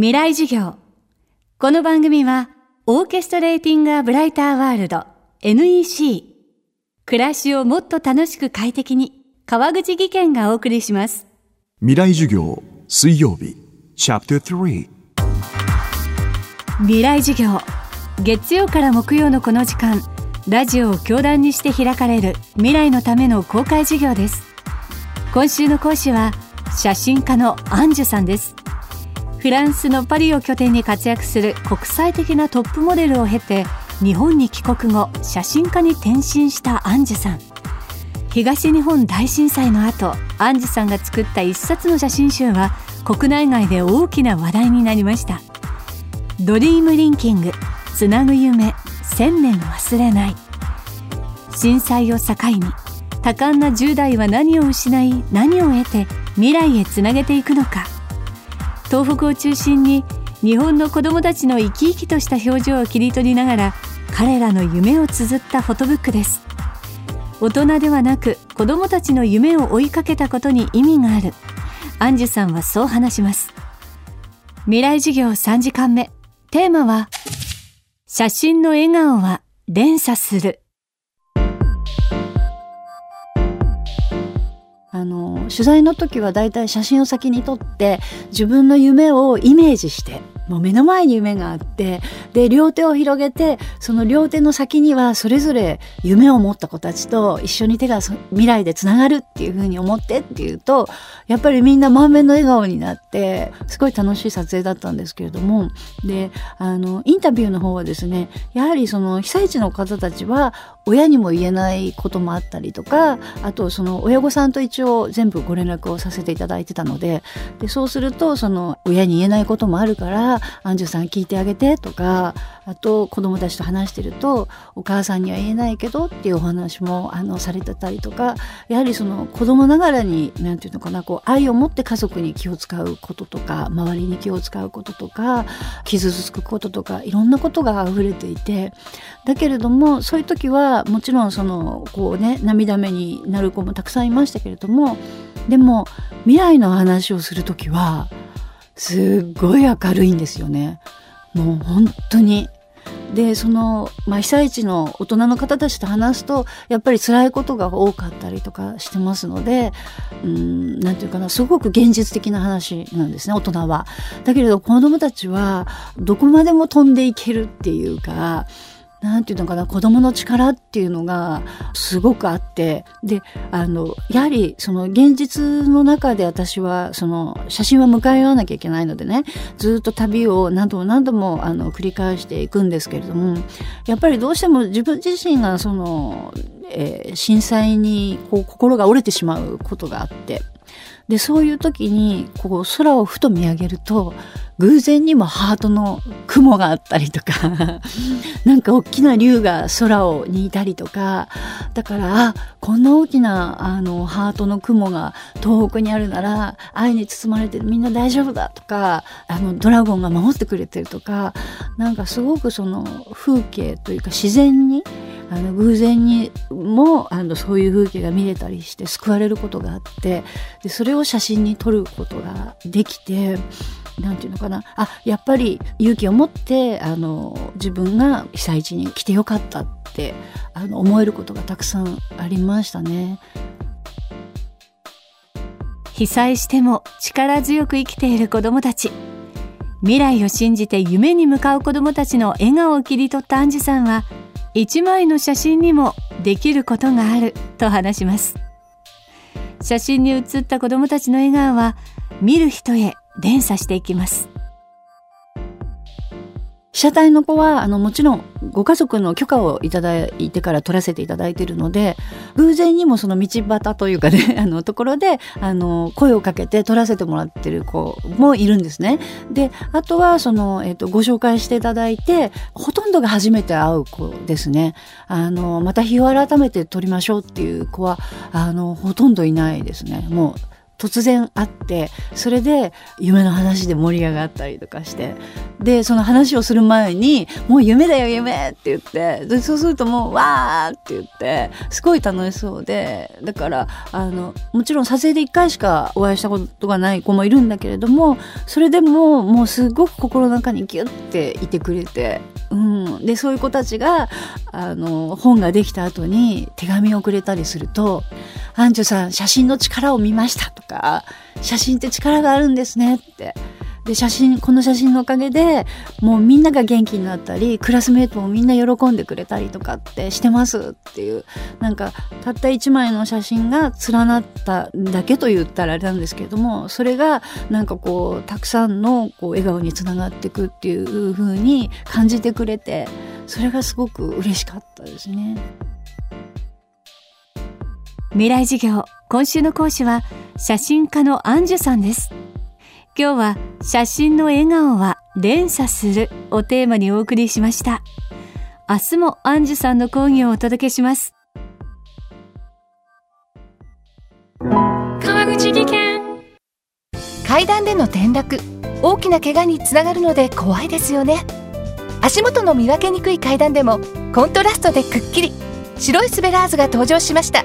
未来授業。この番組は、オーケストレーティング・ア・ブライター・ワールド NEC。暮らしをもっと楽しく快適に、川口義賢がお送りします。未来授業水曜日チャプター3未来授業。月曜から木曜のこの時間、ラジオを教壇にして開かれる未来のための公開授業です。今週の講師は、写真家のアンジュさんです。フランスのパリを拠点に活躍する国際的なトップモデルを経て日本に帰国後写真家に転身したアンジュさん。東日本大震災の後アンジュさんが作った一冊の写真集は国内外で大きな話題になりました。ドリームリンキングつなぐ夢千年忘れない。震災を境に多感な10代は何を失い何を得て未来へつなげていくのか。東北を中心に日本の子どもたちの生き生きとした表情を切り取りながら彼らの夢を綴ったフォトブックです。大人ではなく子どもたちの夢を追いかけたことに意味がある。アンジュさんはそう話します。未来授業3時間目。テーマは写真の笑顔は連鎖する。あの取材の時はだいたい写真を先に撮って自分の夢をイメージしてもう目の前に夢があってで両手を広げてその両手の先にはそれぞれ夢を持った子たちと一緒に手が未来でつながるっていうふうに思ってっていうとやっぱりみんな満面の笑顔になってすごい楽しい撮影だったんですけれどもであのインタビューの方はですねやはりその被災地の方たちは親にも言えないこともあったりとかあとその親御さんと一応全部ご連絡をさせていただいてたのででそうするとその親に言えないこともあるからアンジュさん聞いてあげてとかあと子供たちと話してるとお母さんには言えないけどっていうお話もあのされてたりとかやはりその子供ながらに何て言うのかなこう愛を持って家族に気を使うこととか周りに気を使うこととか傷つくこととかいろんなことが溢れていてだけれどもそういう時はもちろんそのこうね涙目になる子もたくさんいましたけれどもでも未来の話をする時はすっごい明るいんですよね。もう本当に。でその、まあ、被災地の大人の方たちと話すとやっぱり辛いことが多かったりとかしてますのでうんなんていうかなすごく現実的な話なんですね大人は。だけれど子どもたちはどこまでも飛んでいけるっていうかなんていうのかな子供の力っていうのがすごくあってであのやはりその現実の中で私はその写真は向かい合わなきゃいけないのでねずっと旅を何度も何度もあの繰り返していくんですけれどもやっぱりどうしても自分自身がその、えー震災にこう心が折れてしまうことがあってでそういう時にこう空をふと見上げると偶然にもハートの雲があったりとかなんか大きな竜が空をにいたりとかだからあこんな大きなあのハートの雲が東北にあるなら愛に包まれてるみんな大丈夫だとかあのドラゴンが守ってくれてるとかなんかすごくその風景というか自然にあの偶然にもあのそういう風景が見れたりして救われることがあってでそれを写真に撮ることができてなんていうのかなあやっぱり勇気を持ってあの自分が被災地に来てよかったってあの思えることがたくさんありましたね。被災しても力強く生きている子どもたち未来を信じて夢に向かう子どもたちの笑顔を切り取ったアンジュさんは一枚の写真にもできることがあると話します。写真に写った子どもたちの笑顔は見る人へ連鎖していきます。被写体の子はあのもちろんご家族の許可をいただいてから撮らせていただいているので偶然にもその道端というかね あのところであの声をかけて撮らせてもらってる子もいるんですね。であとはその、えっとご紹介していただいてほとんどが初めて会う子ですね。あのまた日を改めて撮りましょうっていう子はあのほとんどいないですね。もう突然会ってそれで夢の話で盛り上がったりとかしてでその話をする前に「もう夢だよ夢」って言ってでそうするともう「わー」って言ってすごい楽しそうでだからあのもちろん撮影で1回しかお会いしたことがない子もいるんだけれどもそれでももうすごく心の中にギュッていてくれて。うん、でそういう子たちがあの本ができた後に手紙をくれたりすると「アンジュさん写真の力を見ました」とか「写真って力があるんですね」ってで写真この写真のおかげでもうみんなが元気になったりクラスメートもみんな喜んでくれたりとかってしてますっていうなんかたった1枚の写真が連なっただけと言ったらあれなんですけれどもそれがなんかこうたくさんのこう笑顔につながっていくっていう風に感じてくれてそれがすごく嬉しかったですね。未来授業。今週の講師は写真家のアンジュさんです。今日は写真の笑顔は連鎖するをテーマにお送りしました。明日もアンジュさんの講義をお届けします。川口技研。階段での転落。大きな怪我につながるので怖いですよね。足元の見分けにくい階段でもコントラストでくっきり。白いスベラーズが登場しました